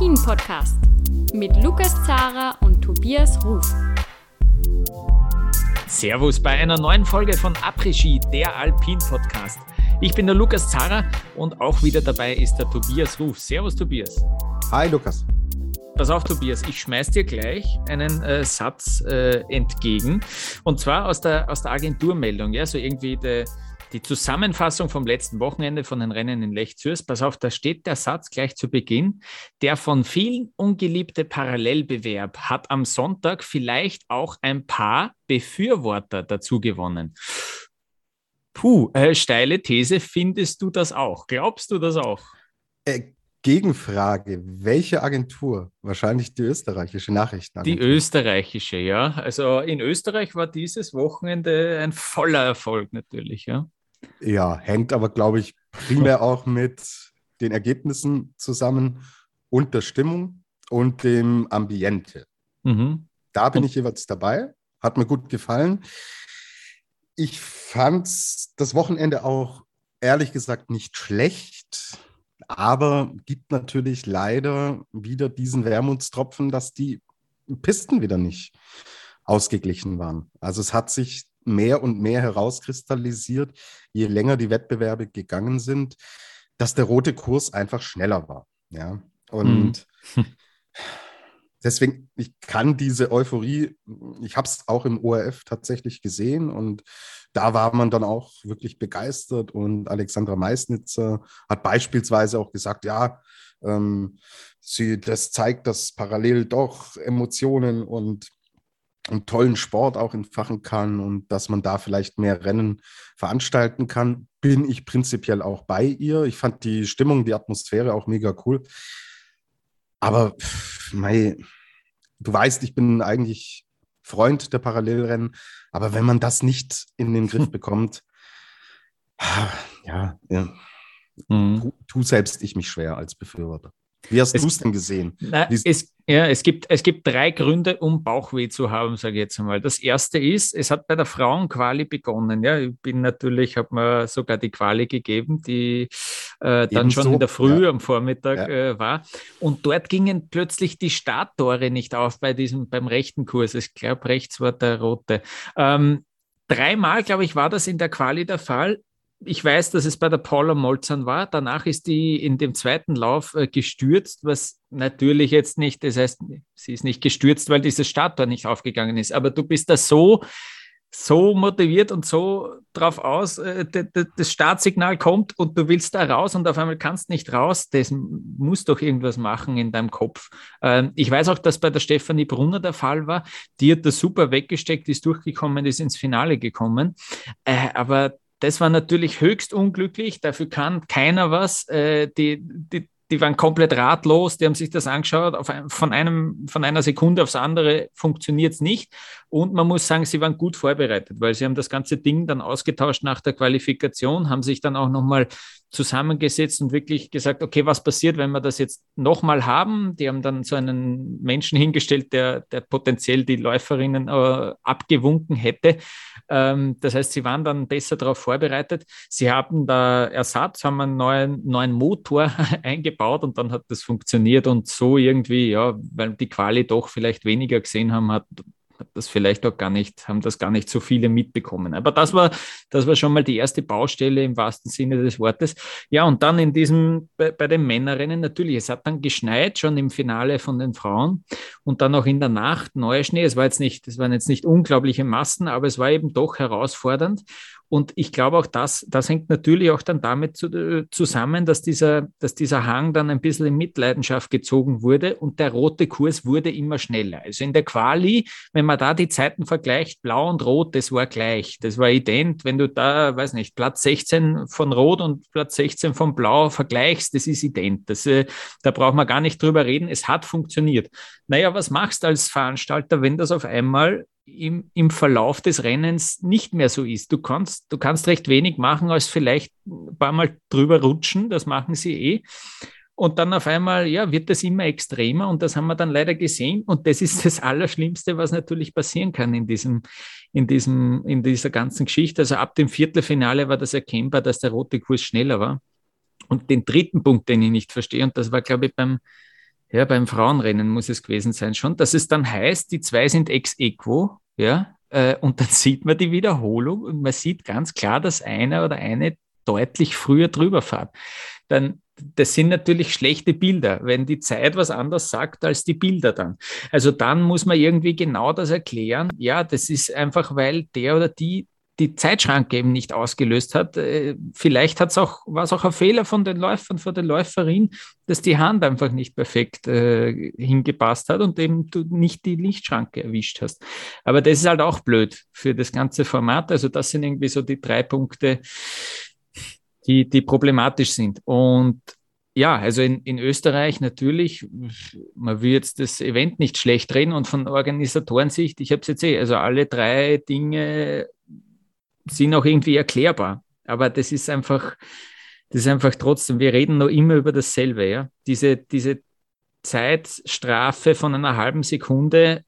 Après-Ski, der Alpin-Podcast mit Lukas Zara und Tobias Ruf. Servus bei einer neuen Folge von Après-Ski, der Alpin-Podcast. Ich bin der Lukas Zara und auch wieder dabei ist der Tobias Ruf. Servus, Tobias. Hi, Lukas. Pass auf, Tobias, ich schmeiß dir gleich einen äh, Satz äh, entgegen. Und zwar aus der, aus der Agenturmeldung, ja, so irgendwie der die Zusammenfassung vom letzten Wochenende von den Rennen in Lech Zürs. Pass auf, da steht der Satz gleich zu Beginn. Der von vielen ungeliebte Parallelbewerb hat am Sonntag vielleicht auch ein paar Befürworter dazu gewonnen. Puh, äh, steile These, findest du das auch? Glaubst du das auch? Äh, Gegenfrage, welche Agentur? Wahrscheinlich die österreichische Nachrichtenagentur. Die österreichische, ja. Also in Österreich war dieses Wochenende ein voller Erfolg natürlich, ja. Ja, hängt aber, glaube ich, primär auch mit den Ergebnissen zusammen und der Stimmung und dem Ambiente. Mhm. Da bin ich jeweils dabei. Hat mir gut gefallen. Ich fand das Wochenende auch ehrlich gesagt nicht schlecht, aber gibt natürlich leider wieder diesen Wermutstropfen, dass die Pisten wieder nicht ausgeglichen waren. Also es hat sich mehr und mehr herauskristallisiert, je länger die Wettbewerbe gegangen sind, dass der rote Kurs einfach schneller war. Ja, und hm. deswegen, ich kann diese Euphorie, ich habe es auch im ORF tatsächlich gesehen und da war man dann auch wirklich begeistert und Alexandra Meisnitzer hat beispielsweise auch gesagt, ja, ähm, sie, das zeigt, dass parallel doch Emotionen und einen tollen Sport auch entfachen kann und dass man da vielleicht mehr Rennen veranstalten kann, bin ich prinzipiell auch bei ihr. Ich fand die Stimmung, die Atmosphäre auch mega cool. Aber mei, du weißt, ich bin eigentlich Freund der Parallelrennen, aber wenn man das nicht in den Griff bekommt, ja, ja mhm. tu, tu selbst ich mich schwer als Befürworter. Wie hast du es denn gesehen? Na, es, ja, es, gibt, es gibt drei Gründe, um Bauchweh zu haben, sage ich jetzt einmal. Das erste ist, es hat bei der Frauenquali begonnen. Ja, ich bin natürlich, habe mir sogar die Quali gegeben, die äh, dann schon in der Früh ja. am Vormittag ja. äh, war. Und dort gingen plötzlich die Starttore nicht auf bei diesem, beim rechten Kurs. Ich glaube, rechts war der rote. Ähm, Dreimal, glaube ich, war das in der Quali der Fall ich weiß, dass es bei der Paula Molzern war. Danach ist die in dem zweiten Lauf äh, gestürzt, was natürlich jetzt nicht, das heißt, sie ist nicht gestürzt, weil dieses Starttor nicht aufgegangen ist. Aber du bist da so, so motiviert und so drauf aus, äh, das Startsignal kommt und du willst da raus und auf einmal kannst nicht raus. Das muss doch irgendwas machen in deinem Kopf. Ähm, ich weiß auch, dass bei der Stefanie Brunner der Fall war. Die hat das super weggesteckt, ist durchgekommen, ist ins Finale gekommen. Äh, aber das war natürlich höchst unglücklich, dafür kann keiner was. Äh, die, die, die waren komplett ratlos, die haben sich das angeschaut, ein, von, einem, von einer Sekunde aufs andere funktioniert es nicht. Und man muss sagen, sie waren gut vorbereitet, weil sie haben das ganze Ding dann ausgetauscht nach der Qualifikation, haben sich dann auch nochmal zusammengesetzt und wirklich gesagt, okay, was passiert, wenn wir das jetzt nochmal haben? Die haben dann so einen Menschen hingestellt, der, der potenziell die Läuferinnen äh, abgewunken hätte. Ähm, das heißt, sie waren dann besser darauf vorbereitet. Sie haben da Ersatz, haben einen neuen, neuen Motor eingebaut und dann hat das funktioniert und so irgendwie, ja, weil die Quali doch vielleicht weniger gesehen haben, hat hat das vielleicht auch gar nicht, haben das gar nicht so viele mitbekommen. Aber das war, das war schon mal die erste Baustelle im wahrsten Sinne des Wortes. Ja, und dann in diesem, bei, bei den Männerrennen natürlich, es hat dann geschneit, schon im Finale von den Frauen und dann auch in der Nacht neuer Schnee. Es war jetzt nicht, es waren jetzt nicht unglaubliche Massen, aber es war eben doch herausfordernd. Und ich glaube auch, das, das hängt natürlich auch dann damit zu, äh, zusammen, dass dieser, dass dieser Hang dann ein bisschen in Mitleidenschaft gezogen wurde und der rote Kurs wurde immer schneller. Also in der Quali, wenn man da die Zeiten vergleicht, blau und rot, das war gleich. Das war ident. Wenn du da, weiß nicht, Platz 16 von rot und Platz 16 von blau vergleichst, das ist ident. Das, äh, da braucht man gar nicht drüber reden. Es hat funktioniert. Naja, was machst du als Veranstalter, wenn das auf einmal im, im Verlauf des Rennens nicht mehr so ist. Du kannst, du kannst recht wenig machen, als vielleicht ein paar Mal drüber rutschen, das machen sie eh. Und dann auf einmal, ja, wird das immer extremer und das haben wir dann leider gesehen. Und das ist das Allerschlimmste, was natürlich passieren kann in diesem, in diesem, in dieser ganzen Geschichte. Also ab dem Viertelfinale war das erkennbar, dass der rote Kurs schneller war. Und den dritten Punkt, den ich nicht verstehe, und das war, glaube ich, beim, ja, beim Frauenrennen muss es gewesen sein schon, dass es dann heißt, die zwei sind ex equo, ja, äh, und dann sieht man die Wiederholung und man sieht ganz klar, dass einer oder eine deutlich früher drüber fährt. Dann das sind natürlich schlechte Bilder, wenn die Zeit was anderes sagt als die Bilder dann. Also dann muss man irgendwie genau das erklären. Ja, das ist einfach, weil der oder die die Zeitschranke eben nicht ausgelöst hat. Äh, vielleicht hat's auch, war es auch ein Fehler von den Läufern, von der Läuferin, dass die Hand einfach nicht perfekt äh, hingepasst hat und eben du nicht die Lichtschranke erwischt hast. Aber das ist halt auch blöd für das ganze Format. Also das sind irgendwie so die drei Punkte, die, die problematisch sind. Und ja, also in, in Österreich natürlich, man will jetzt das Event nicht schlecht reden und von Organisatorensicht, ich habe es jetzt eh, also alle drei Dinge sind auch irgendwie erklärbar. Aber das ist einfach, das ist einfach trotzdem, wir reden noch immer über dasselbe, ja. Diese, diese Zeitstrafe von einer halben Sekunde,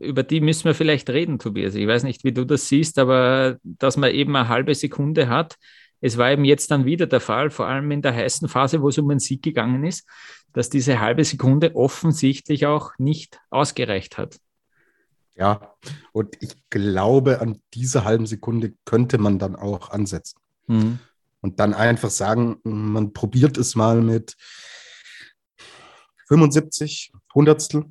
über die müssen wir vielleicht reden, Tobias. Ich weiß nicht, wie du das siehst, aber dass man eben eine halbe Sekunde hat, es war eben jetzt dann wieder der Fall, vor allem in der heißen Phase, wo es um den Sieg gegangen ist, dass diese halbe Sekunde offensichtlich auch nicht ausgereicht hat. Ja, und ich glaube, an dieser halben Sekunde könnte man dann auch ansetzen. Mhm. Und dann einfach sagen, man probiert es mal mit 75 Hundertstel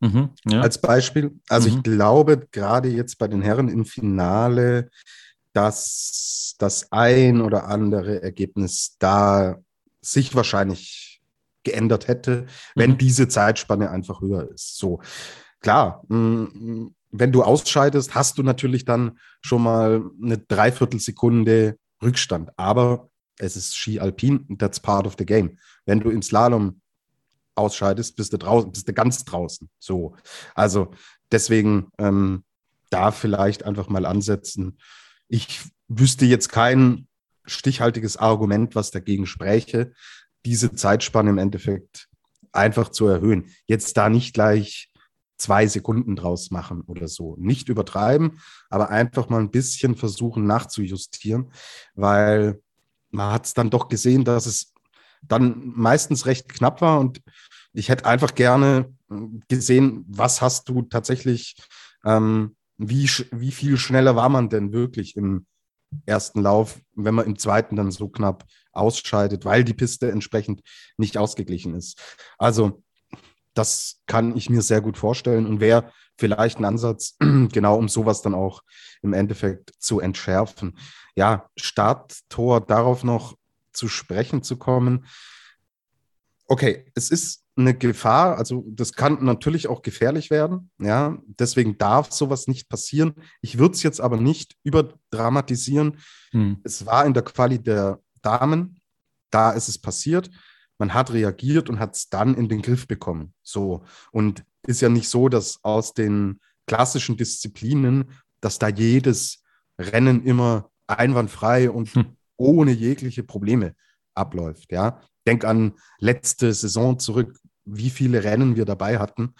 mhm, ja. als Beispiel. Also mhm. ich glaube, gerade jetzt bei den Herren im Finale, dass das ein oder andere Ergebnis da sich wahrscheinlich geändert hätte, wenn mhm. diese Zeitspanne einfach höher ist. So klar, wenn du ausscheidest, hast du natürlich dann schon mal eine Dreiviertelsekunde Rückstand. Aber es ist Ski Alpin, that's part of the game. Wenn du im Slalom ausscheidest, bist du draußen, bist du ganz draußen. So. Also deswegen ähm, da vielleicht einfach mal ansetzen. Ich wüsste jetzt kein stichhaltiges Argument, was dagegen spräche, diese Zeitspanne im Endeffekt einfach zu erhöhen. Jetzt da nicht gleich zwei Sekunden draus machen oder so. Nicht übertreiben, aber einfach mal ein bisschen versuchen nachzujustieren, weil man hat es dann doch gesehen, dass es dann meistens recht knapp war und ich hätte einfach gerne äh, gesehen, was hast du tatsächlich, ähm, wie, wie viel schneller war man denn wirklich im ersten Lauf, wenn man im zweiten dann so knapp ausscheidet, weil die Piste entsprechend nicht ausgeglichen ist. Also das kann ich mir sehr gut vorstellen und wäre vielleicht ein Ansatz, genau um sowas dann auch im Endeffekt zu entschärfen. Ja, Starttor, darauf noch zu sprechen zu kommen. Okay, es ist eine Gefahr, also das kann natürlich auch gefährlich werden, ja, deswegen darf sowas nicht passieren. Ich würde es jetzt aber nicht überdramatisieren. Hm. Es war in der Quali der Damen, da ist es passiert man hat reagiert und hat es dann in den Griff bekommen. So. Und ist ja nicht so, dass aus den klassischen Disziplinen, dass da jedes Rennen immer einwandfrei und hm. ohne jegliche Probleme abläuft. Ja. Denk an letzte Saison zurück, wie viele Rennen wir dabei hatten,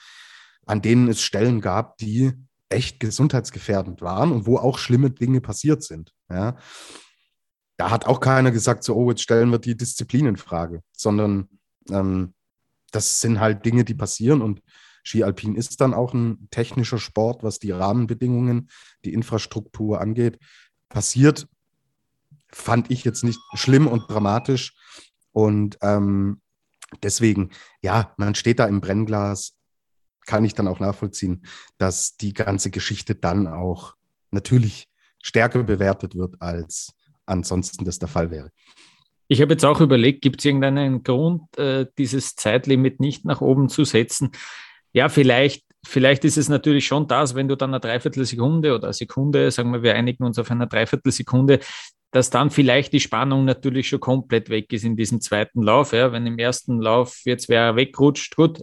an denen es Stellen gab, die echt gesundheitsgefährdend waren und wo auch schlimme Dinge passiert sind. Ja da hat auch keiner gesagt, so, oh, jetzt stellen wir die Disziplin in Frage, sondern ähm, das sind halt Dinge, die passieren und Ski Alpin ist dann auch ein technischer Sport, was die Rahmenbedingungen, die Infrastruktur angeht. Passiert, fand ich jetzt nicht schlimm und dramatisch. Und ähm, deswegen, ja, man steht da im Brennglas, kann ich dann auch nachvollziehen, dass die ganze Geschichte dann auch natürlich stärker bewertet wird als ansonsten das der Fall wäre. Ich habe jetzt auch überlegt, gibt es irgendeinen Grund, äh, dieses Zeitlimit nicht nach oben zu setzen? Ja, vielleicht, vielleicht ist es natürlich schon das, wenn du dann eine Dreiviertelsekunde oder eine Sekunde, sagen wir, wir einigen uns auf eine Dreiviertelsekunde, dass dann vielleicht die Spannung natürlich schon komplett weg ist in diesem zweiten Lauf. Ja. Wenn im ersten Lauf jetzt wer wegrutscht, gut,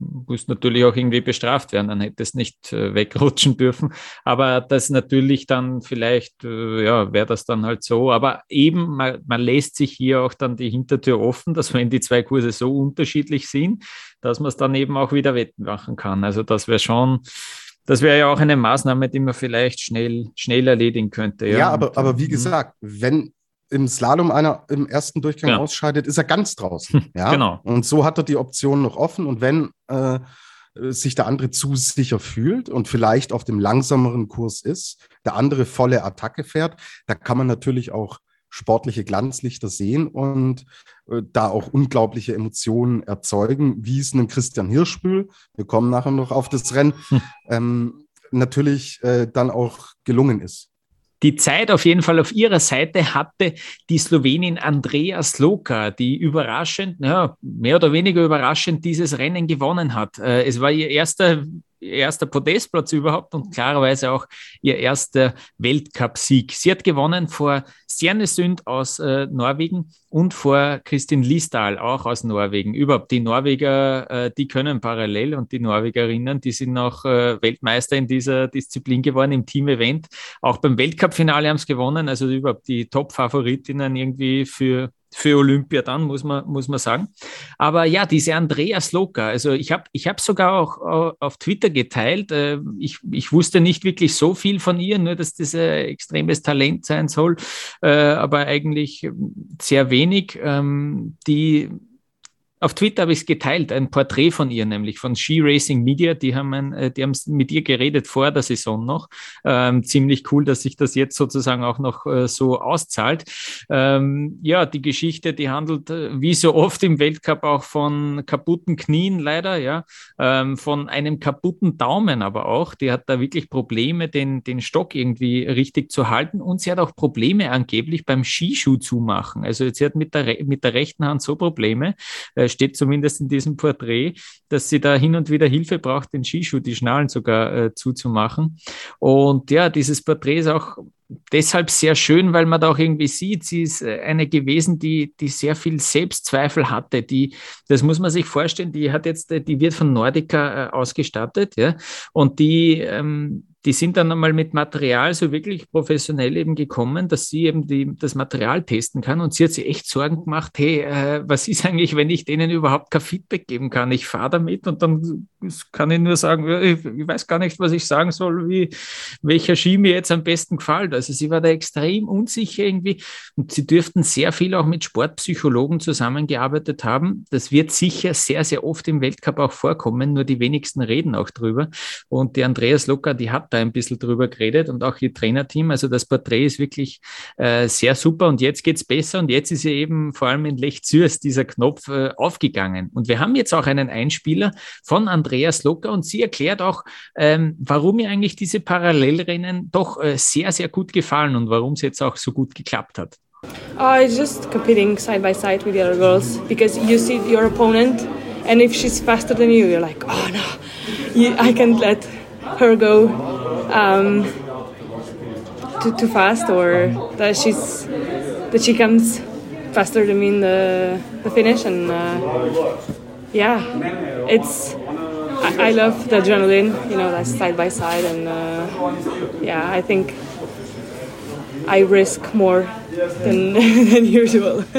äh, muss natürlich auch irgendwie bestraft werden, dann hätte es nicht äh, wegrutschen dürfen. Aber das natürlich dann vielleicht, äh, ja, wäre das dann halt so. Aber eben, man, man, lässt sich hier auch dann die Hintertür offen, dass wenn die zwei Kurse so unterschiedlich sind, dass man es dann eben auch wieder wettmachen kann. Also das wäre schon, das wäre ja auch eine Maßnahme, die man vielleicht schnell, schnell erledigen könnte. Ja, ja aber, aber wie mhm. gesagt, wenn im Slalom einer im ersten Durchgang genau. ausscheidet, ist er ganz draußen. Ja? genau. Und so hat er die Option noch offen. Und wenn äh, sich der andere zu sicher fühlt und vielleicht auf dem langsameren Kurs ist, der andere volle Attacke fährt, da kann man natürlich auch sportliche Glanzlichter sehen und äh, da auch unglaubliche Emotionen erzeugen, wie es einem Christian Hirschbühl, wir kommen nachher noch auf das Rennen, hm. ähm, natürlich äh, dann auch gelungen ist. Die Zeit auf jeden Fall auf ihrer Seite hatte die Slowenin Andrea Sloka, die überraschend, ja, mehr oder weniger überraschend dieses Rennen gewonnen hat. Äh, es war ihr erster erster Podestplatz überhaupt und klarerweise auch ihr erster Weltcupsieg. Sie hat gewonnen vor Stjernesund aus äh, Norwegen und vor Kristin Lisdahl auch aus Norwegen. Überhaupt die Norweger, äh, die können parallel und die Norwegerinnen, die sind noch äh, Weltmeister in dieser Disziplin geworden im Team-Event. Auch beim Weltcup-Finale haben es gewonnen, also überhaupt die Top-Favoritinnen irgendwie für für Olympia dann, muss man, muss man sagen. Aber ja, diese Andreas Loka, also ich habe ich hab sogar auch auf Twitter geteilt. Äh, ich, ich wusste nicht wirklich so viel von ihr, nur dass das ein extremes Talent sein soll, äh, aber eigentlich sehr wenig. Ähm, die auf Twitter habe ich es geteilt, ein Porträt von ihr, nämlich von Ski Racing Media. Die haben, ein, äh, die haben mit ihr geredet vor der Saison noch. Ähm, ziemlich cool, dass sich das jetzt sozusagen auch noch äh, so auszahlt. Ähm, ja, die Geschichte, die handelt äh, wie so oft im Weltcup auch von kaputten Knien leider, ja, ähm, von einem kaputten Daumen aber auch. Die hat da wirklich Probleme, den, den Stock irgendwie richtig zu halten und sie hat auch Probleme angeblich beim Skischuh zumachen. Also sie hat mit der, mit der rechten Hand so Probleme, äh, steht zumindest in diesem Porträt, dass sie da hin und wieder Hilfe braucht, den Skischuh, die Schnallen sogar äh, zuzumachen. Und ja, dieses Porträt ist auch deshalb sehr schön, weil man da auch irgendwie sieht, sie ist äh, eine gewesen, die, die sehr viel Selbstzweifel hatte. Die, das muss man sich vorstellen, die hat jetzt, äh, die wird von Nordica äh, ausgestattet, ja, und die, ähm, die sind dann einmal mit Material so wirklich professionell eben gekommen, dass sie eben die, das Material testen kann. Und sie hat sich echt Sorgen gemacht, hey, äh, was ist eigentlich, wenn ich denen überhaupt kein Feedback geben kann? Ich fahre damit und dann kann ich nur sagen, ich, ich, weiß gar nicht, was ich sagen soll, wie welcher Ski mir jetzt am besten gefällt. Also sie war da extrem unsicher irgendwie und sie dürften sehr viel auch mit Sportpsychologen zusammengearbeitet haben. Das wird sicher sehr, sehr oft im Weltcup auch vorkommen, nur die wenigsten reden auch drüber. Und die Andreas Locker, die hat da da ein bisschen drüber geredet und auch ihr Trainerteam. Also das Porträt ist wirklich äh, sehr super und jetzt geht es besser und jetzt ist ja eben vor allem in Lech Zürs dieser Knopf äh, aufgegangen. Und wir haben jetzt auch einen Einspieler von Andreas Locker und sie erklärt auch, ähm, warum ihr eigentlich diese Parallelrennen doch äh, sehr, sehr gut gefallen und warum es jetzt auch so gut geklappt hat. Uh, it's just competing side by side with the other girls because you see your opponent and if she's faster than you, you're like, oh no, you, I can't let her go um, too, too fast or that she's that she comes faster than in the, the finish and uh, yeah. It's I, I, love the adrenaline you know that's side by side and uh, yeah I think I risk more than, than usual.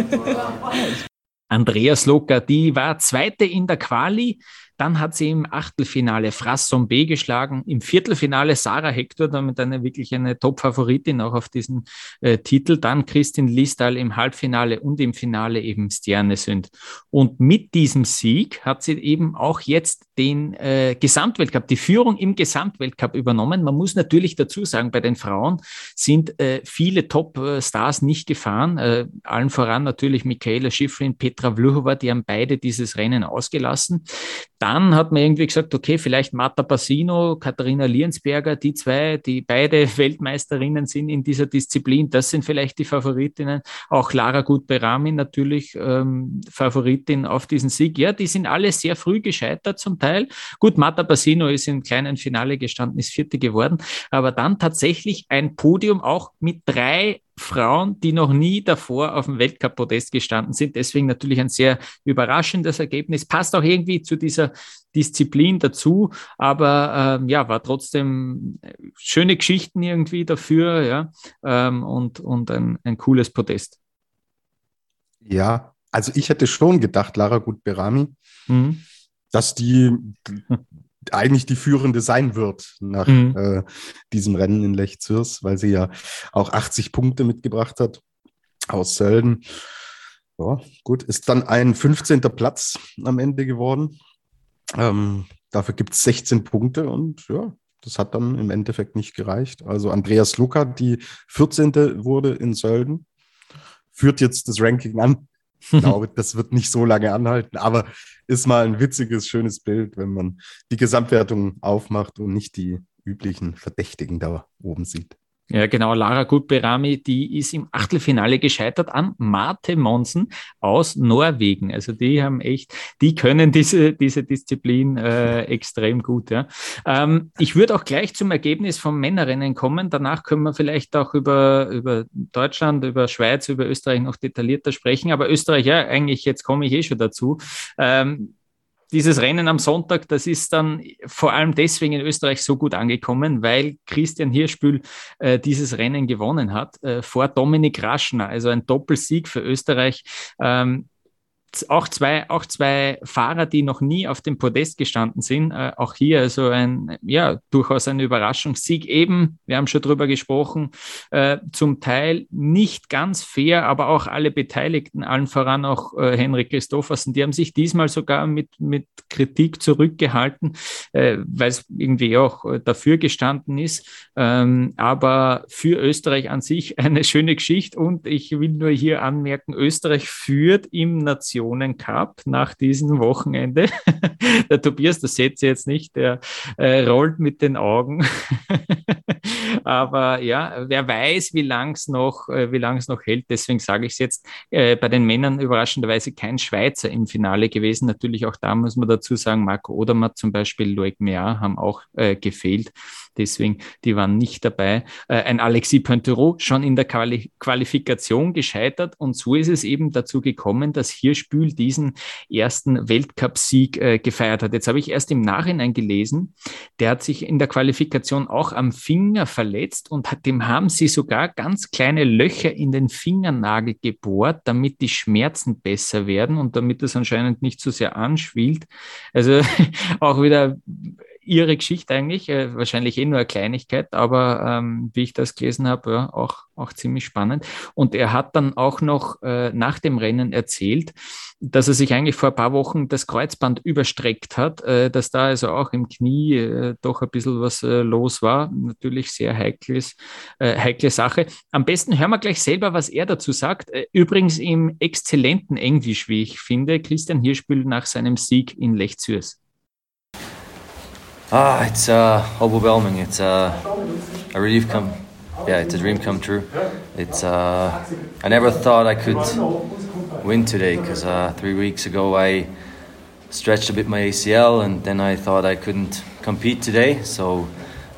Andreas Loka, die war Zweite in der Quali, Dann hat sie im Achtelfinale Frasson B geschlagen, im Viertelfinale Sarah Hector, damit eine wirklich eine Top-Favoritin auch auf diesen äh, Titel. Dann Christine Listal im Halbfinale und im Finale eben Sterne sind. Und mit diesem Sieg hat sie eben auch jetzt den äh, Gesamtweltcup, die Führung im Gesamtweltcup übernommen. Man muss natürlich dazu sagen, bei den Frauen sind äh, viele Top-Stars nicht gefahren. Äh, allen voran natürlich Michaela Schifrin, Petra Vluhova, die haben beide dieses Rennen ausgelassen. Dann hat man irgendwie gesagt, okay, vielleicht Marta Bassino, Katharina Liensberger, die zwei, die beide Weltmeisterinnen sind in dieser Disziplin, das sind vielleicht die Favoritinnen. Auch Lara Gutberami natürlich ähm, Favoritin auf diesen Sieg. Ja, die sind alle sehr früh gescheitert zum Teil. Gut, Marta Bassino ist im kleinen Finale gestanden, ist Vierte geworden, aber dann tatsächlich ein Podium auch mit drei Frauen, die noch nie davor auf dem Weltcup-Podest gestanden sind. Deswegen natürlich ein sehr überraschendes Ergebnis. Passt auch irgendwie zu dieser Disziplin dazu, aber ähm, ja, war trotzdem schöne Geschichten irgendwie dafür, ja, ähm, und, und ein, ein cooles Podest. Ja, also ich hätte schon gedacht, Lara Gutberami, mhm. dass die eigentlich die führende sein wird nach mhm. äh, diesem Rennen in Lech Zürs, weil sie ja auch 80 Punkte mitgebracht hat. aus Sölden. Ja, gut, ist dann ein 15. Platz am Ende geworden. Ähm, dafür gibt es 16 Punkte und ja, das hat dann im Endeffekt nicht gereicht. Also Andreas Luca, die 14. wurde in Sölden, führt jetzt das Ranking an. Ich glaube, das wird nicht so lange anhalten, aber ist mal ein witziges, schönes Bild, wenn man die Gesamtwertung aufmacht und nicht die üblichen Verdächtigen da oben sieht. Ja, genau. Lara Gutberami, die ist im Achtelfinale gescheitert an Marte Monsen aus Norwegen. Also die haben echt, die können diese, diese Disziplin äh, extrem gut. Ja. Ähm, ich würde auch gleich zum Ergebnis vom Männerrennen kommen. Danach können wir vielleicht auch über, über Deutschland, über Schweiz, über Österreich noch detaillierter sprechen. Aber Österreich, ja, eigentlich, jetzt komme ich eh schon dazu. Ähm, dieses Rennen am Sonntag, das ist dann vor allem deswegen in Österreich so gut angekommen, weil Christian Hirschbühl äh, dieses Rennen gewonnen hat äh, vor Dominik Raschner, also ein Doppelsieg für Österreich. Ähm, auch zwei, auch zwei Fahrer, die noch nie auf dem Podest gestanden sind. Äh, auch hier also ein, ja, durchaus ein Überraschungssieg. Eben, wir haben schon drüber gesprochen, äh, zum Teil nicht ganz fair, aber auch alle Beteiligten, allen voran auch äh, Henrik Christoffersen, die haben sich diesmal sogar mit, mit Kritik zurückgehalten, äh, weil es irgendwie auch äh, dafür gestanden ist. Ähm, aber für Österreich an sich eine schöne Geschichte und ich will nur hier anmerken, Österreich führt im Nation Nationen Cup nach diesem Wochenende. der Tobias, das seht ihr jetzt nicht, der äh, rollt mit den Augen. Aber ja, wer weiß, wie lang es noch, äh, noch hält. Deswegen sage ich es jetzt. Äh, bei den Männern überraschenderweise kein Schweizer im Finale gewesen. Natürlich auch da muss man dazu sagen, Marco Odermatt zum Beispiel, Loic Mea haben auch äh, gefehlt. Deswegen, die waren nicht dabei. Äh, ein Alexis Pointerot schon in der Quali Qualifikation gescheitert. Und so ist es eben dazu gekommen, dass Hirschbühl diesen ersten Weltcupsieg äh, gefeiert hat. Jetzt habe ich erst im Nachhinein gelesen, der hat sich in der Qualifikation auch am Finger verletzt und hat, dem haben sie sogar ganz kleine Löcher in den Fingernagel gebohrt, damit die Schmerzen besser werden und damit es anscheinend nicht so sehr anschwillt. Also auch wieder ihre Geschichte eigentlich, äh, wahrscheinlich eh nur eine Kleinigkeit, aber ähm, wie ich das gelesen habe, ja, auch, auch ziemlich spannend. Und er hat dann auch noch äh, nach dem Rennen erzählt, dass er sich eigentlich vor ein paar Wochen das Kreuzband überstreckt hat, äh, dass da also auch im Knie äh, doch ein bisschen was äh, los war. Natürlich sehr heikles, äh, heikle Sache. Am besten hören wir gleich selber, was er dazu sagt. Äh, übrigens im exzellenten Englisch, wie ich finde, Christian Hirschbühl nach seinem Sieg in Lechzürs. Ah, it's uh, overwhelming. It's uh, a relief come. Yeah, it's a dream come true. It's uh, I never thought I could win today because uh, three weeks ago I stretched a bit my ACL and then I thought I couldn't compete today. So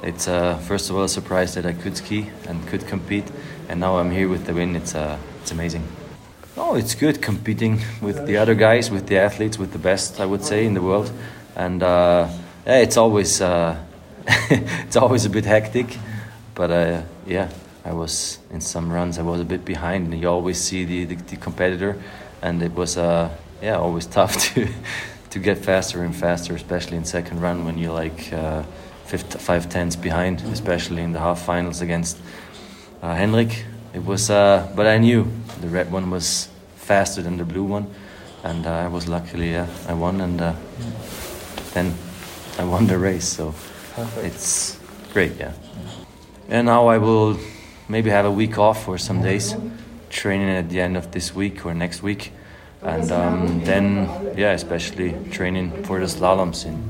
it's uh, first of all a surprise that I could ski and could compete, and now I'm here with the win. It's uh, it's amazing. Oh, it's good competing with the other guys, with the athletes, with the best I would say in the world, and. Uh, it's always uh, it's always a bit hectic, but uh, yeah, I was in some runs I was a bit behind, and you always see the, the, the competitor, and it was uh, yeah always tough to to get faster and faster, especially in second run when you're like uh, fifth, five tenths behind, especially in the half finals against uh, Henrik. It was, uh, but I knew the red one was faster than the blue one, and uh, I was luckily uh, I won, and uh, then I won the race. So Perfect. it's great, yeah. And now I will maybe have a week off for some days, training at the end of this week or next week, and um, then yeah, especially training for the slaloms in,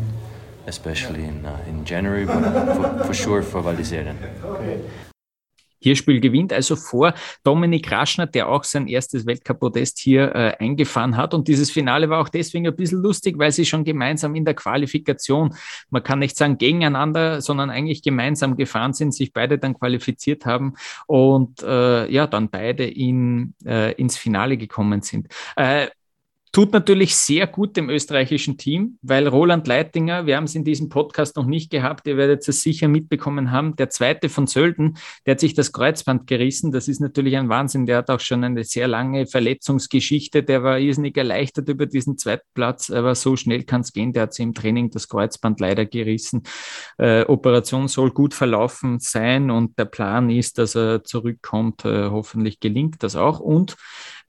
especially in uh, in January, but for, for sure for Val Hirschbühl gewinnt also vor Dominik Raschner, der auch sein erstes Weltcup-Podest hier äh, eingefahren hat. Und dieses Finale war auch deswegen ein bisschen lustig, weil sie schon gemeinsam in der Qualifikation, man kann nicht sagen gegeneinander, sondern eigentlich gemeinsam gefahren sind, sich beide dann qualifiziert haben und äh, ja, dann beide in, äh, ins Finale gekommen sind. Äh, Tut natürlich sehr gut dem österreichischen Team, weil Roland Leitinger, wir haben es in diesem Podcast noch nicht gehabt, ihr werdet es sicher mitbekommen haben, der zweite von Sölden, der hat sich das Kreuzband gerissen. Das ist natürlich ein Wahnsinn. Der hat auch schon eine sehr lange Verletzungsgeschichte. Der war irrsinnig erleichtert über diesen zweiten Platz, aber so schnell kann es gehen. Der hat sich im Training das Kreuzband leider gerissen. Äh, Operation soll gut verlaufen sein und der Plan ist, dass er zurückkommt. Äh, hoffentlich gelingt das auch. Und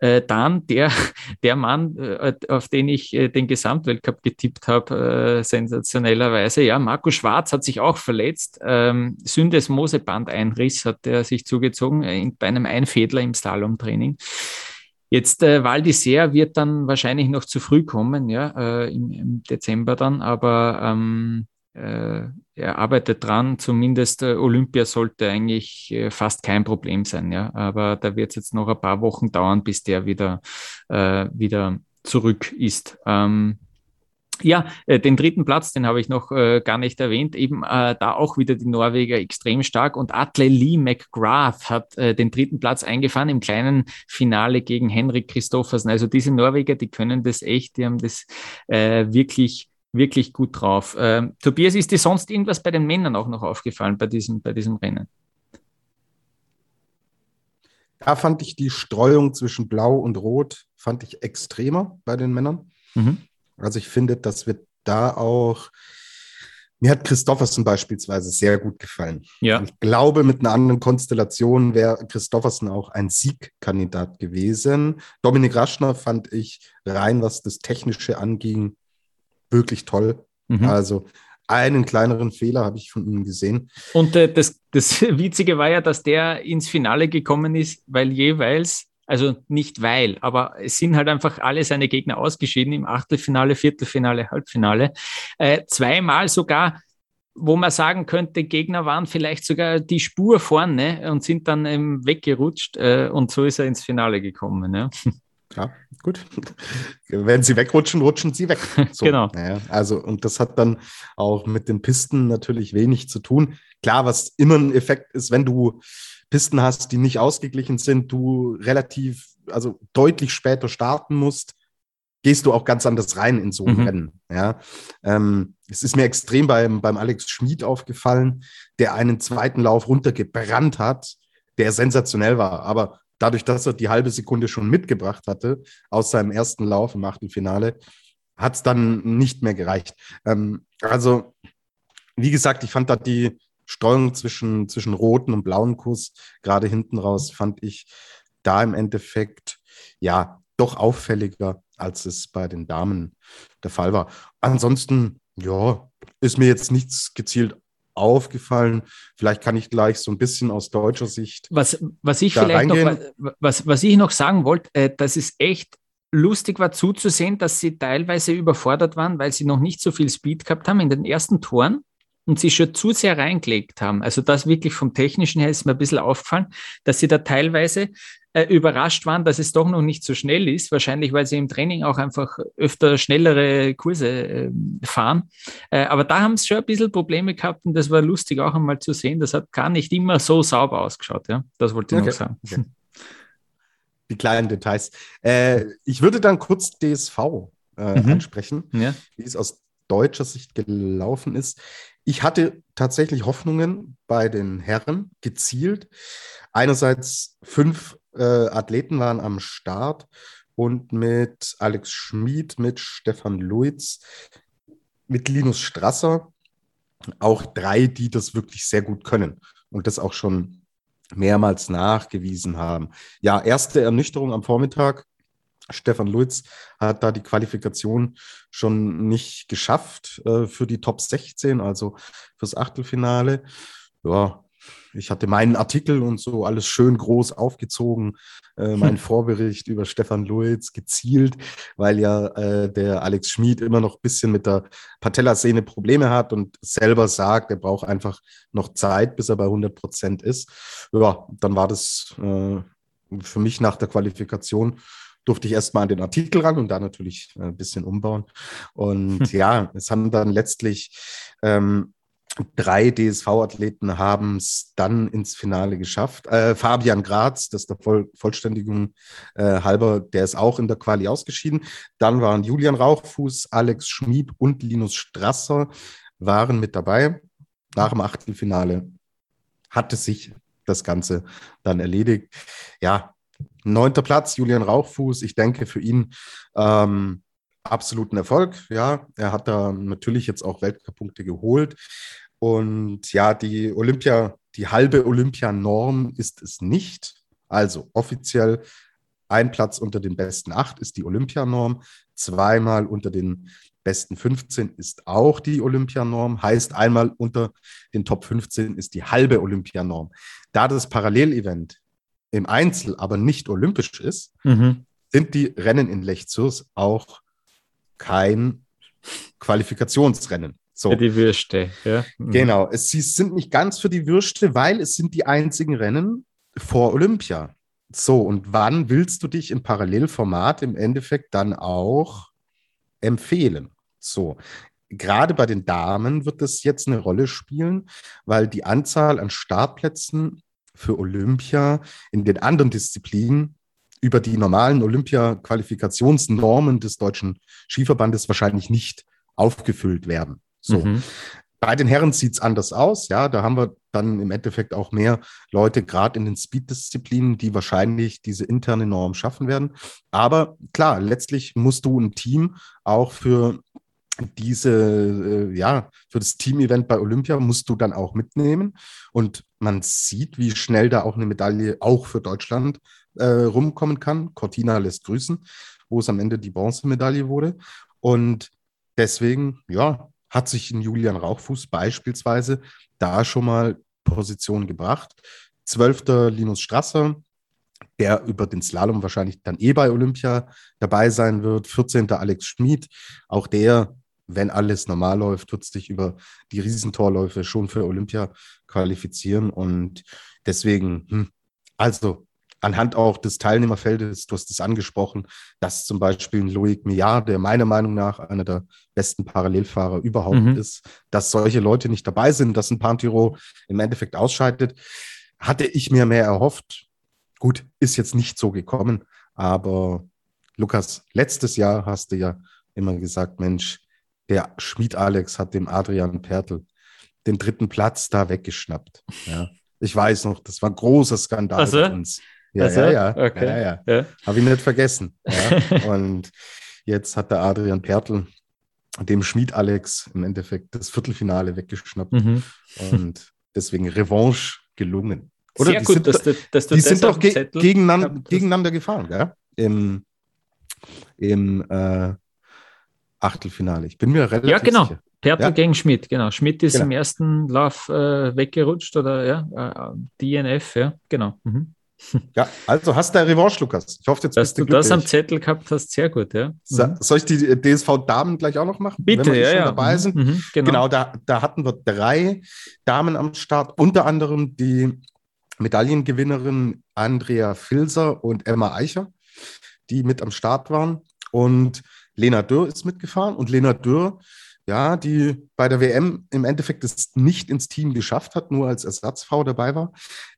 äh, dann der, der Mann, äh, auf den ich äh, den Gesamtweltcup getippt habe, äh, sensationellerweise, ja, Marco Schwarz hat sich auch verletzt. Ähm, Syndesmosebandeinriss hat er sich zugezogen äh, in, bei einem Einfädler im Slalomtraining. Jetzt äh, Val wird dann wahrscheinlich noch zu früh kommen, ja, äh, im, im Dezember dann, aber ähm, äh, er arbeitet dran, zumindest äh, Olympia sollte eigentlich äh, fast kein Problem sein, ja. Aber da wird es jetzt noch ein paar Wochen dauern, bis der wieder, äh, wieder zurück ist. Ähm, ja, äh, den dritten Platz, den habe ich noch äh, gar nicht erwähnt. Eben äh, da auch wieder die Norweger extrem stark. Und Atle Lee McGrath hat äh, den dritten Platz eingefahren im kleinen Finale gegen Henrik Christoffersen. Also diese Norweger, die können das echt, die haben das äh, wirklich wirklich gut drauf. Ähm, Tobias, ist dir sonst irgendwas bei den Männern auch noch aufgefallen bei diesem, bei diesem Rennen? Da fand ich die Streuung zwischen Blau und Rot fand ich extremer bei den Männern. Mhm. Also ich finde, dass wir da auch mir hat Christoffersen beispielsweise sehr gut gefallen. Ja. Ich glaube, mit einer anderen Konstellation wäre Christoffersen auch ein Siegkandidat gewesen. Dominik Raschner fand ich rein, was das Technische anging, wirklich toll. Mhm. Also einen kleineren Fehler habe ich von ihm gesehen. Und äh, das, das Witzige war ja, dass der ins Finale gekommen ist, weil jeweils, also nicht weil, aber es sind halt einfach alle seine Gegner ausgeschieden im Achtelfinale, Viertelfinale, Halbfinale. Äh, zweimal sogar wo man sagen könnte, Gegner waren vielleicht sogar die Spur vorne und sind dann ähm, weggerutscht äh, und so ist er ins Finale gekommen. Ja. Ja, gut. Wenn sie wegrutschen, rutschen sie weg. So, genau. Ja, also, und das hat dann auch mit den Pisten natürlich wenig zu tun. Klar, was immer ein Effekt ist, wenn du Pisten hast, die nicht ausgeglichen sind, du relativ, also deutlich später starten musst, gehst du auch ganz anders rein in so ein mhm. Rennen. Ja, ähm, es ist mir extrem beim, beim Alex Schmid aufgefallen, der einen zweiten Lauf runtergebrannt hat, der sensationell war. Aber dadurch, dass er die halbe Sekunde schon mitgebracht hatte aus seinem ersten Lauf im Achtelfinale, hat es dann nicht mehr gereicht. Ähm, also, wie gesagt, ich fand da die Streuung zwischen, zwischen roten und blauen Kurs, gerade hinten raus, fand ich da im Endeffekt ja doch auffälliger, als es bei den Damen der Fall war. Ansonsten, ja, ist mir jetzt nichts gezielt aufgefallen. Vielleicht kann ich gleich so ein bisschen aus deutscher Sicht. Was, was ich vielleicht reingehen. noch, was, was ich noch sagen wollte, äh, das ist echt lustig war zuzusehen, dass sie teilweise überfordert waren, weil sie noch nicht so viel Speed gehabt haben in den ersten Toren und sie schon zu sehr reingelegt haben. Also das wirklich vom Technischen her ist mir ein bisschen aufgefallen, dass sie da teilweise äh, überrascht waren, dass es doch noch nicht so schnell ist. Wahrscheinlich, weil sie im Training auch einfach öfter schnellere Kurse äh, fahren. Äh, aber da haben sie schon ein bisschen Probleme gehabt und das war lustig auch einmal zu sehen. Das hat gar nicht immer so sauber ausgeschaut. Ja? Das wollte ich okay. noch sagen. Okay. Die kleinen Details. Äh, ich würde dann kurz DSV äh, mhm. ansprechen, ja. wie es aus deutscher Sicht gelaufen ist. Ich hatte tatsächlich Hoffnungen bei den Herren gezielt. Einerseits fünf äh, Athleten waren am Start und mit Alex Schmid, mit Stefan Luiz, mit Linus Strasser auch drei, die das wirklich sehr gut können und das auch schon mehrmals nachgewiesen haben. Ja, erste Ernüchterung am Vormittag. Stefan Luiz hat da die Qualifikation schon nicht geschafft äh, für die Top 16, also fürs Achtelfinale. Ja, ich hatte meinen Artikel und so alles schön groß aufgezogen, äh, mein hm. Vorbericht über Stefan Luiz gezielt, weil ja äh, der Alex Schmid immer noch ein bisschen mit der Patellasehne Probleme hat und selber sagt, er braucht einfach noch Zeit, bis er bei 100 Prozent ist. Ja, dann war das äh, für mich nach der Qualifikation durfte ich erstmal an den Artikel ran und da natürlich äh, ein bisschen umbauen. Und hm. ja, es haben dann letztlich ähm, drei DSV-Athleten haben es dann ins Finale geschafft. Äh, Fabian Graz, das ist der Voll Vollständigung äh, halber, der ist auch in der Quali ausgeschieden. Dann waren Julian Rauchfuß, Alex Schmied und Linus Strasser waren mit dabei. Nach dem Achtelfinale hatte sich das Ganze dann erledigt. Ja, neunter Platz, Julian Rauchfuß. Ich denke für ihn ähm, absoluten Erfolg. Ja, er hat da natürlich jetzt auch Weltcup-Punkte geholt. Und ja, die Olympia, die halbe Olympianorm ist es nicht. Also offiziell ein Platz unter den besten acht ist die Olympianorm. Zweimal unter den besten 15 ist auch die Olympianorm. Heißt, einmal unter den Top 15 ist die halbe Olympianorm. Da das Parallelevent im Einzel aber nicht olympisch ist, mhm. sind die Rennen in Lech-Zürs auch kein Qualifikationsrennen. So. Für die Würste, ja. Mhm. Genau, es, sie sind nicht ganz für die Würste, weil es sind die einzigen Rennen vor Olympia. So, und wann willst du dich im Parallelformat im Endeffekt dann auch empfehlen? So, gerade bei den Damen wird das jetzt eine Rolle spielen, weil die Anzahl an Startplätzen für Olympia in den anderen Disziplinen über die normalen Olympia-Qualifikationsnormen des Deutschen Skiverbandes wahrscheinlich nicht aufgefüllt werden. So. Mhm. Bei den Herren sieht es anders aus. Ja, da haben wir dann im Endeffekt auch mehr Leute, gerade in den Speed-Disziplinen, die wahrscheinlich diese interne Norm schaffen werden. Aber klar, letztlich musst du ein Team auch für diese, äh, ja, für das Team-Event bei Olympia musst du dann auch mitnehmen. Und man sieht, wie schnell da auch eine Medaille auch für Deutschland äh, rumkommen kann. Cortina lässt grüßen, wo es am Ende die Bronzemedaille wurde. Und deswegen, ja, hat sich in Julian Rauchfuß beispielsweise da schon mal Position gebracht. Zwölfter Linus Strasser, der über den Slalom wahrscheinlich dann eh bei Olympia dabei sein wird. 14. Alex Schmid, auch der, wenn alles normal läuft, wird sich über die Riesentorläufe schon für Olympia qualifizieren. Und deswegen, hm, also anhand auch des Teilnehmerfeldes, du hast es angesprochen, dass zum Beispiel Loic Millard, der meiner Meinung nach einer der besten Parallelfahrer überhaupt mhm. ist, dass solche Leute nicht dabei sind, dass ein Pantiro im Endeffekt ausscheidet, hatte ich mir mehr erhofft. Gut, ist jetzt nicht so gekommen, aber Lukas, letztes Jahr hast du ja immer gesagt, Mensch, der Schmied Alex hat dem Adrian Pertl den dritten Platz da weggeschnappt. Ja. Ich weiß noch, das war ein großer Skandal also? für uns. Ja, also, ja, ja. Okay. ja, ja. ja. Habe ich nicht vergessen. Ja. Und jetzt hat der Adrian Pertl dem Schmied Alex im Endeffekt das Viertelfinale weggeschnappt. Mhm. Und deswegen Revanche gelungen. Oder Sehr die gut, sind, dass du, dass du die sind doch ge gegeneinander, gegeneinander gefahren, gell? Im, im äh, Achtelfinale. Ich bin mir relativ Ja, genau. Sicher. Pertl ja. gegen Schmidt, genau. Schmidt ist genau. im ersten Lauf äh, weggerutscht oder ja, äh, DNF, ja, genau. Mhm. Ja, also hast du eine Revanche, Lukas. Ich hoffe, jetzt Dass du glücklich. das am Zettel gehabt hast, sehr gut, ja. Mhm. Soll ich die DSV-Damen gleich auch noch machen? Bitte, Wenn wir ja, schon ja. dabei sind. Mhm, genau, genau da, da hatten wir drei Damen am Start, unter anderem die Medaillengewinnerin Andrea Filser und Emma Eicher, die mit am Start waren. Und Lena Dürr ist mitgefahren. Und Lena Dürr, ja, die bei der WM im Endeffekt es nicht ins Team geschafft hat, nur als Ersatzfrau dabei war,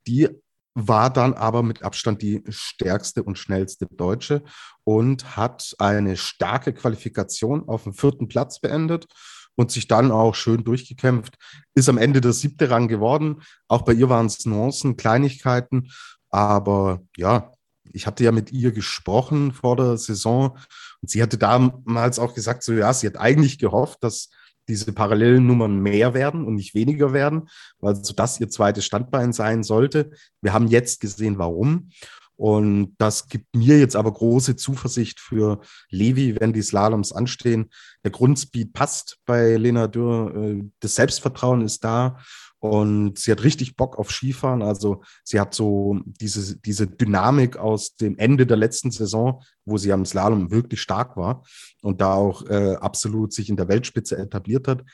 die war dann aber mit Abstand die stärkste und schnellste Deutsche und hat eine starke Qualifikation auf dem vierten Platz beendet und sich dann auch schön durchgekämpft. Ist am Ende der siebte Rang geworden. Auch bei ihr waren es Nuancen, Kleinigkeiten. Aber ja, ich hatte ja mit ihr gesprochen vor der Saison und sie hatte damals auch gesagt, so ja, sie hat eigentlich gehofft, dass diese parallelen Nummern mehr werden und nicht weniger werden, weil so das ihr zweites Standbein sein sollte. Wir haben jetzt gesehen, warum. Und das gibt mir jetzt aber große Zuversicht für Levi, wenn die Slaloms anstehen. Der Grundspeed passt bei Lena Dürr, äh, das Selbstvertrauen ist da und sie hat richtig Bock auf Skifahren. Also sie hat so diese, diese Dynamik aus dem Ende der letzten Saison, wo sie am Slalom wirklich stark war und da auch äh, absolut sich in der Weltspitze etabliert hat.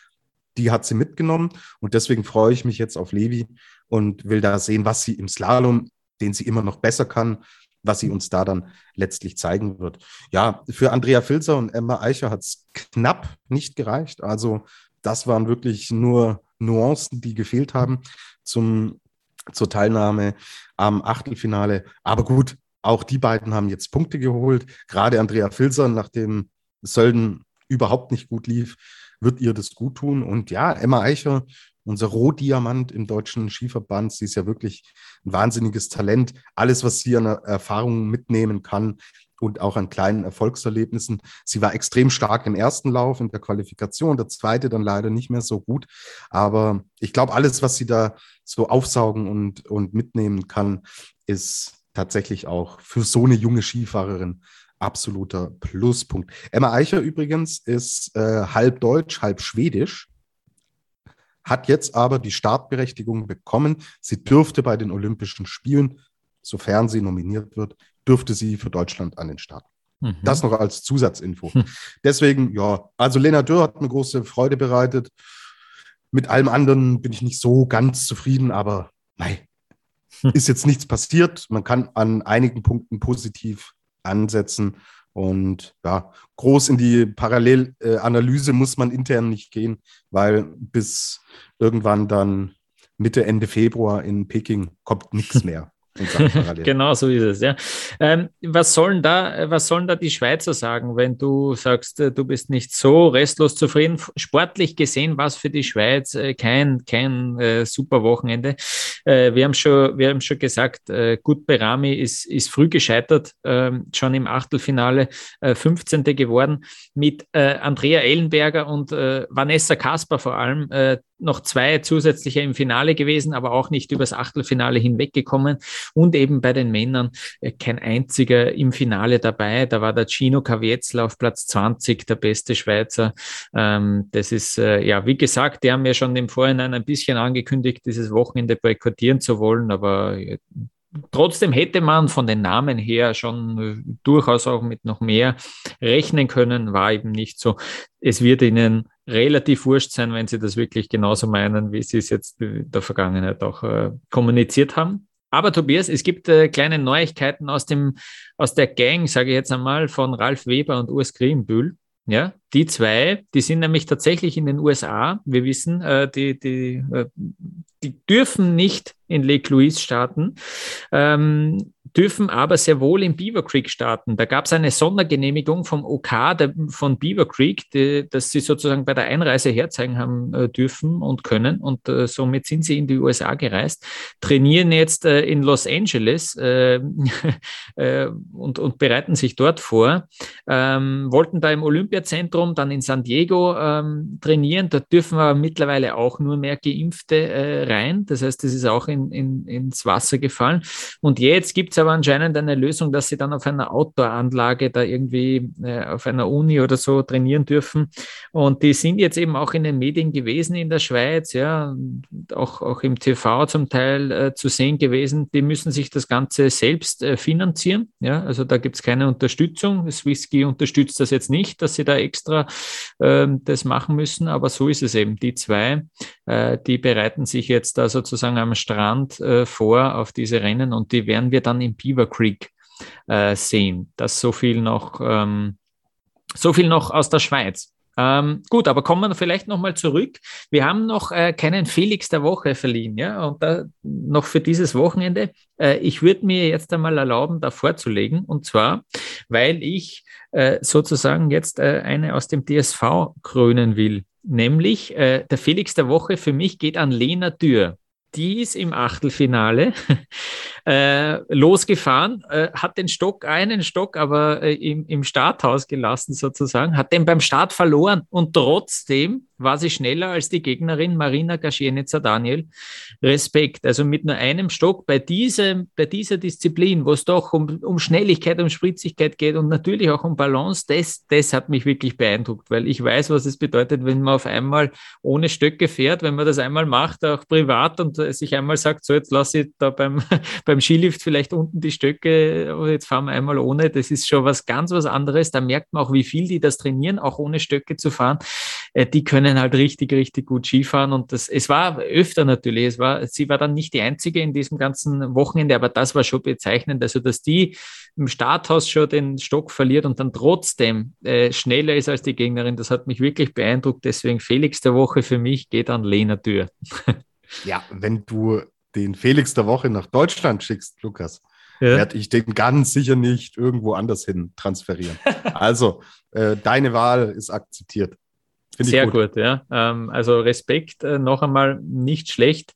Die hat sie mitgenommen und deswegen freue ich mich jetzt auf Levi und will da sehen, was sie im Slalom, den sie immer noch besser kann, was sie uns da dann letztlich zeigen wird. Ja, für Andrea Filzer und Emma Eicher hat es knapp nicht gereicht. Also das waren wirklich nur Nuancen, die gefehlt haben zum, zur Teilnahme am Achtelfinale. Aber gut, auch die beiden haben jetzt Punkte geholt. Gerade Andrea Filser, nachdem Sölden überhaupt nicht gut lief, wird ihr das gut tun. Und ja, Emma Eicher, unser Rohdiamant im deutschen Skiverband, sie ist ja wirklich ein wahnsinniges Talent. Alles, was sie an Erfahrungen mitnehmen kann, und auch an kleinen Erfolgserlebnissen. Sie war extrem stark im ersten Lauf in der Qualifikation, der zweite dann leider nicht mehr so gut. Aber ich glaube, alles, was sie da so aufsaugen und, und mitnehmen kann, ist tatsächlich auch für so eine junge Skifahrerin absoluter Pluspunkt. Emma Eicher übrigens ist äh, halb deutsch, halb schwedisch, hat jetzt aber die Startberechtigung bekommen. Sie dürfte bei den Olympischen Spielen, sofern sie nominiert wird, dürfte sie für Deutschland an den Start. Mhm. Das noch als Zusatzinfo. Hm. Deswegen, ja, also Lena Dürr hat mir große Freude bereitet. Mit allem anderen bin ich nicht so ganz zufrieden, aber nein, hm. ist jetzt nichts passiert. Man kann an einigen Punkten positiv ansetzen. Und ja, groß in die Parallelanalyse muss man intern nicht gehen, weil bis irgendwann dann Mitte, Ende Februar in Peking kommt nichts mehr. genau so ist es, ja. Ähm, was, sollen da, was sollen da die Schweizer sagen, wenn du sagst, äh, du bist nicht so restlos zufrieden? Sportlich gesehen war es für die Schweiz äh, kein, kein äh, super Wochenende. Äh, wir, haben schon, wir haben schon gesagt, äh, Gut Berami ist, ist früh gescheitert, ähm, schon im Achtelfinale 15. Äh, geworden, mit Andrea Ellenberger und Vanessa Kasper vor allem noch zwei zusätzliche im Finale gewesen, aber auch nicht übers Achtelfinale hinweggekommen. Und eben bei den Männern äh, kein einziger im Finale dabei. Da war der Gino Caviezel auf Platz 20, der beste Schweizer. Ähm, das ist, äh, ja, wie gesagt, die haben ja schon im Vorhinein ein bisschen angekündigt, dieses Wochenende boykottieren zu wollen, aber äh, Trotzdem hätte man von den Namen her schon durchaus auch mit noch mehr rechnen können, war eben nicht so. Es wird ihnen relativ wurscht sein, wenn sie das wirklich genauso meinen, wie sie es jetzt in der Vergangenheit auch äh, kommuniziert haben. Aber Tobias, es gibt äh, kleine Neuigkeiten aus, dem, aus der Gang, sage ich jetzt einmal, von Ralf Weber und Urs Grimbühl. Ja, die zwei, die sind nämlich tatsächlich in den USA. Wir wissen, äh, die, die, äh, die dürfen nicht in Lake Louise starten. Ähm, dürfen aber sehr wohl in Beaver Creek starten. Da gab es eine Sondergenehmigung vom OK der, von Beaver Creek, die, dass sie sozusagen bei der Einreise herzeigen haben äh, dürfen und können. Und äh, somit sind sie in die USA gereist, trainieren jetzt äh, in Los Angeles äh, äh, und, und bereiten sich dort vor. Ähm, wollten da im Olympiazentrum, dann in San Diego ähm, trainieren. Da dürfen aber mittlerweile auch nur mehr Geimpfte äh, rein. Das heißt, das ist auch in, in, ins Wasser gefallen. Und jetzt gibt es aber anscheinend eine Lösung, dass sie dann auf einer Outdoor-Anlage da irgendwie äh, auf einer Uni oder so trainieren dürfen. Und die sind jetzt eben auch in den Medien gewesen in der Schweiz, ja, auch, auch im TV zum Teil äh, zu sehen gewesen. Die müssen sich das Ganze selbst äh, finanzieren. Ja, also da gibt es keine Unterstützung. Swissky unterstützt das jetzt nicht, dass sie da extra ähm, das machen müssen, aber so ist es eben. Die zwei, äh, die bereiten sich jetzt da sozusagen am Strand äh, vor auf diese Rennen und die werden wir dann in Beaver Creek äh, sehen. Das so viel noch, ähm, so viel noch aus der Schweiz. Ähm, gut, aber kommen wir vielleicht nochmal zurück. Wir haben noch äh, keinen Felix der Woche verliehen, ja, und da noch für dieses Wochenende. Äh, ich würde mir jetzt einmal erlauben, da vorzulegen, und zwar, weil ich äh, sozusagen jetzt äh, eine aus dem DSV krönen will. Nämlich äh, der Felix der Woche für mich geht an Lena Dürr die ist im Achtelfinale äh, losgefahren, äh, hat den Stock, einen Stock aber äh, im, im Starthaus gelassen sozusagen, hat den beim Start verloren und trotzdem war sie schneller als die Gegnerin Marina Gaschienica Daniel. Respekt. Also mit nur einem Stock bei, diesem, bei dieser Disziplin, wo es doch um, um Schnelligkeit, um Spritzigkeit geht und natürlich auch um Balance, das, das hat mich wirklich beeindruckt, weil ich weiß, was es bedeutet, wenn man auf einmal ohne Stöcke fährt, wenn man das einmal macht, auch privat und sich einmal sagt, so jetzt lasse ich da beim, beim Skilift vielleicht unten die Stöcke, jetzt fahren wir einmal ohne. Das ist schon was ganz was anderes. Da merkt man auch, wie viel die das trainieren, auch ohne Stöcke zu fahren. äh, die können halt richtig, richtig gut Skifahren. Und das, es war öfter natürlich, es war, sie war dann nicht die einzige in diesem ganzen Wochenende, aber das war schon bezeichnend. Also, dass die im Starthaus schon den Stock verliert und dann trotzdem äh, schneller ist als die Gegnerin, das hat mich wirklich beeindruckt. Deswegen Felix der Woche für mich geht an Lena Tür. Ja, wenn du den Felix der Woche nach Deutschland schickst, Lukas, ja. werde ich den ganz sicher nicht irgendwo anders hin transferieren. also, äh, deine Wahl ist akzeptiert. Sehr gut. gut. ja. Ähm, also Respekt äh, noch einmal nicht schlecht.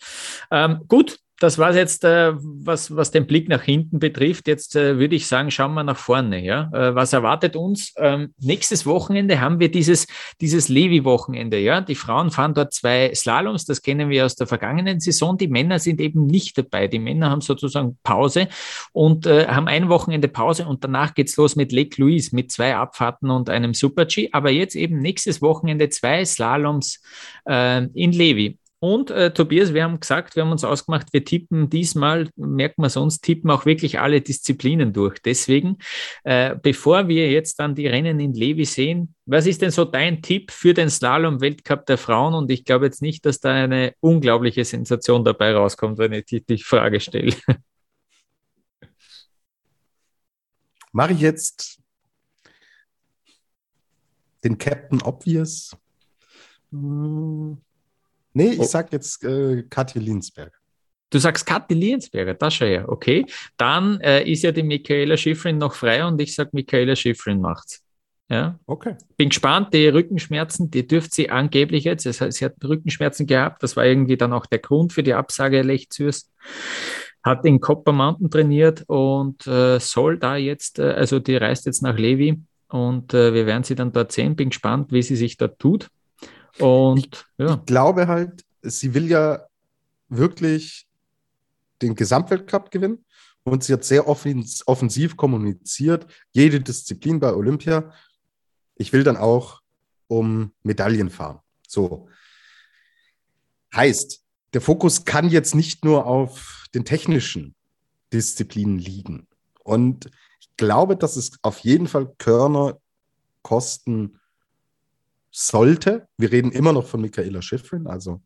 Ähm, gut, das war jetzt, äh, was, was den Blick nach hinten betrifft. Jetzt äh, würde ich sagen, schauen wir nach vorne. Ja? Äh, was erwartet uns? Ähm, nächstes Wochenende haben wir dieses, dieses Levi-Wochenende. Ja? Die Frauen fahren dort zwei Slaloms, das kennen wir aus der vergangenen Saison. Die Männer sind eben nicht dabei. Die Männer haben sozusagen Pause und äh, haben ein Wochenende Pause und danach geht's los mit Lake Louise mit zwei Abfahrten und einem Super-G. Aber jetzt eben nächstes Wochenende zwei Slaloms äh, in Levi. Und äh, Tobias, wir haben gesagt, wir haben uns ausgemacht, wir tippen diesmal, merkt man sonst, tippen auch wirklich alle Disziplinen durch. Deswegen, äh, bevor wir jetzt dann die Rennen in Levi sehen, was ist denn so dein Tipp für den Slalom-Weltcup der Frauen? Und ich glaube jetzt nicht, dass da eine unglaubliche Sensation dabei rauskommt, wenn ich die, die Frage stelle. Mache ich jetzt den Captain Obvious? Hm. Nee, ich oh. sag jetzt äh, Kathi Linsberger. Du sagst Kathi Liensberger, das schon ja, okay. Dann äh, ist ja die Michaela Schifrin noch frei und ich sag Michaela Schifrin macht's. Ja. Okay. Bin gespannt, die Rückenschmerzen, die dürfte sie angeblich jetzt, das heißt, sie hat Rückenschmerzen gehabt, das war irgendwie dann auch der Grund für die Absage Lechzürs. Hat in Copper Mountain trainiert und äh, soll da jetzt, äh, also die reist jetzt nach Levi und äh, wir werden sie dann dort sehen. Bin gespannt, wie sie sich da tut. Und ich, ja. ich glaube halt, sie will ja wirklich den Gesamtweltcup gewinnen und sie hat sehr offensiv kommuniziert, jede Disziplin bei Olympia. Ich will dann auch um Medaillen fahren. So. Heißt, der Fokus kann jetzt nicht nur auf den technischen Disziplinen liegen. Und ich glaube, dass es auf jeden Fall Körner kosten sollte. Wir reden immer noch von Michaela Schifrin, also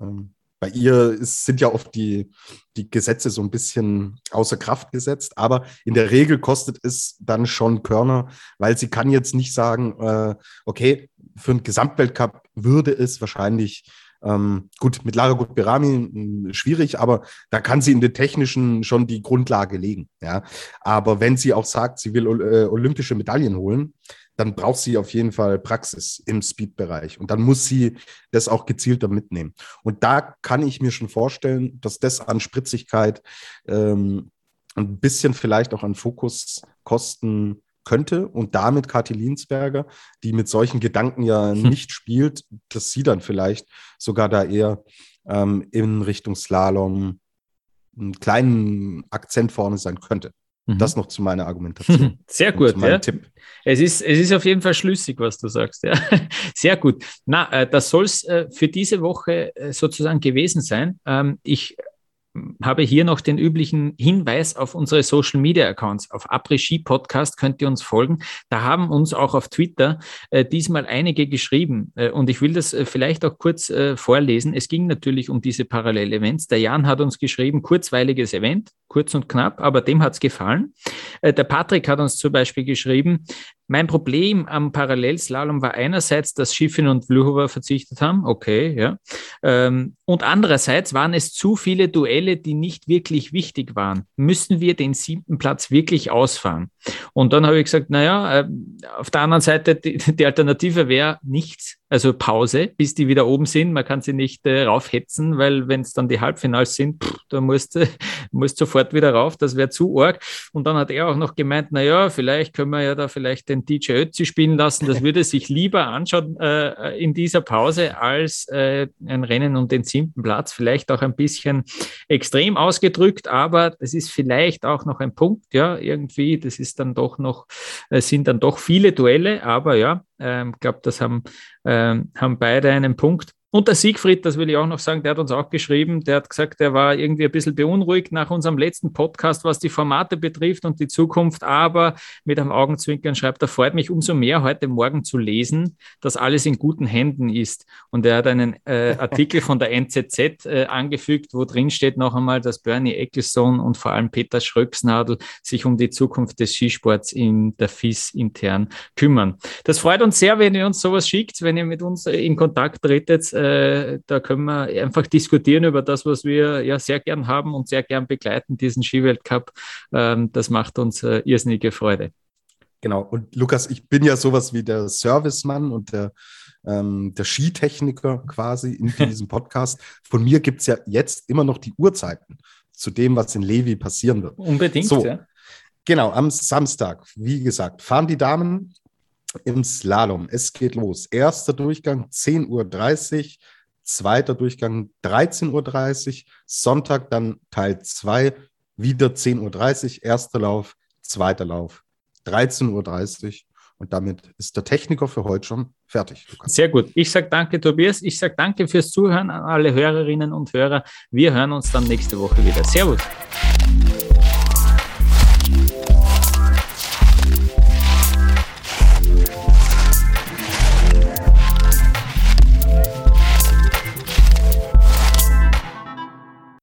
ähm, bei ihr ist, sind ja oft die, die Gesetze so ein bisschen außer Kraft gesetzt, aber in der Regel kostet es dann schon Körner, weil sie kann jetzt nicht sagen, äh, okay, für einen Gesamtweltcup würde es wahrscheinlich ähm, gut, mit Lara Gutberami hm, schwierig, aber da kann sie in den technischen schon die Grundlage legen. Ja? Aber wenn sie auch sagt, sie will äh, olympische Medaillen holen, dann braucht sie auf jeden Fall Praxis im Speed-Bereich. Und dann muss sie das auch gezielter mitnehmen. Und da kann ich mir schon vorstellen, dass das an Spritzigkeit ähm, ein bisschen vielleicht auch an Fokus kosten könnte und damit Kathi Linsberger, die mit solchen Gedanken ja hm. nicht spielt, dass sie dann vielleicht sogar da eher ähm, in Richtung Slalom einen kleinen Akzent vorne sein könnte. Mhm. Das noch zu meiner Argumentation. Sehr gut, ja. Tipp. Es ist, es ist auf jeden Fall schlüssig, was du sagst. Ja. Sehr gut. Na, äh, das soll es äh, für diese Woche äh, sozusagen gewesen sein. Ähm, ich habe hier noch den üblichen Hinweis auf unsere Social Media Accounts. Auf Après-Ski Podcast könnt ihr uns folgen. Da haben uns auch auf Twitter äh, diesmal einige geschrieben. Äh, und ich will das äh, vielleicht auch kurz äh, vorlesen. Es ging natürlich um diese Parallel-Events. Der Jan hat uns geschrieben, kurzweiliges Event, kurz und knapp, aber dem hat es gefallen. Äh, der Patrick hat uns zum Beispiel geschrieben, mein Problem am Parallelslalom war einerseits, dass Schiffin und Vlhova verzichtet haben, okay, ja. Ähm, und andererseits waren es zu viele Duelle, die nicht wirklich wichtig waren. Müssen wir den siebten Platz wirklich ausfahren? Und dann habe ich gesagt, naja, äh, auf der anderen Seite, die, die Alternative wäre nichts also Pause, bis die wieder oben sind. Man kann sie nicht äh, raufhetzen, weil wenn es dann die Halbfinals sind, pff, da musst du sofort wieder rauf. Das wäre zu arg. Und dann hat er auch noch gemeint, na ja, vielleicht können wir ja da vielleicht den DJ Ötzi spielen lassen. Das würde sich lieber anschauen äh, in dieser Pause als äh, ein Rennen um den siebten Platz. Vielleicht auch ein bisschen extrem ausgedrückt, aber das ist vielleicht auch noch ein Punkt. Ja, irgendwie, das ist dann doch noch, äh, sind dann doch viele Duelle, aber ja, ich ähm, glaube, das haben, ähm, haben beide einen Punkt. Und der Siegfried, das will ich auch noch sagen, der hat uns auch geschrieben, der hat gesagt, er war irgendwie ein bisschen beunruhigt nach unserem letzten Podcast, was die Formate betrifft und die Zukunft, aber mit einem Augenzwinkern schreibt, er freut mich umso mehr, heute Morgen zu lesen, dass alles in guten Händen ist. Und er hat einen äh, Artikel von der NZZ äh, angefügt, wo drin steht noch einmal, dass Bernie Ecclestone und vor allem Peter Schröcksnadel sich um die Zukunft des Skisports in der FIS intern kümmern. Das freut uns sehr, wenn ihr uns sowas schickt, wenn ihr mit uns in Kontakt tretet äh, da können wir einfach diskutieren über das, was wir ja sehr gern haben und sehr gern begleiten, diesen Skiweltcup. Ähm, das macht uns äh, irrsinnige Freude. Genau. Und Lukas, ich bin ja sowas wie der Servicemann und der, ähm, der Skitechniker quasi in diesem Podcast. Von mir gibt es ja jetzt immer noch die Uhrzeiten zu dem, was in Levi passieren wird. Unbedingt, so, ja. Genau, am Samstag, wie gesagt, fahren die Damen im Slalom. Es geht los. Erster Durchgang 10.30 Uhr, zweiter Durchgang 13.30 Uhr, Sonntag dann Teil 2, wieder 10.30 Uhr, erster Lauf, zweiter Lauf 13.30 Uhr. Und damit ist der Techniker für heute schon fertig. Sehr gut. Ich sage danke, Tobias. Ich sage danke fürs Zuhören an alle Hörerinnen und Hörer. Wir hören uns dann nächste Woche wieder. Servus.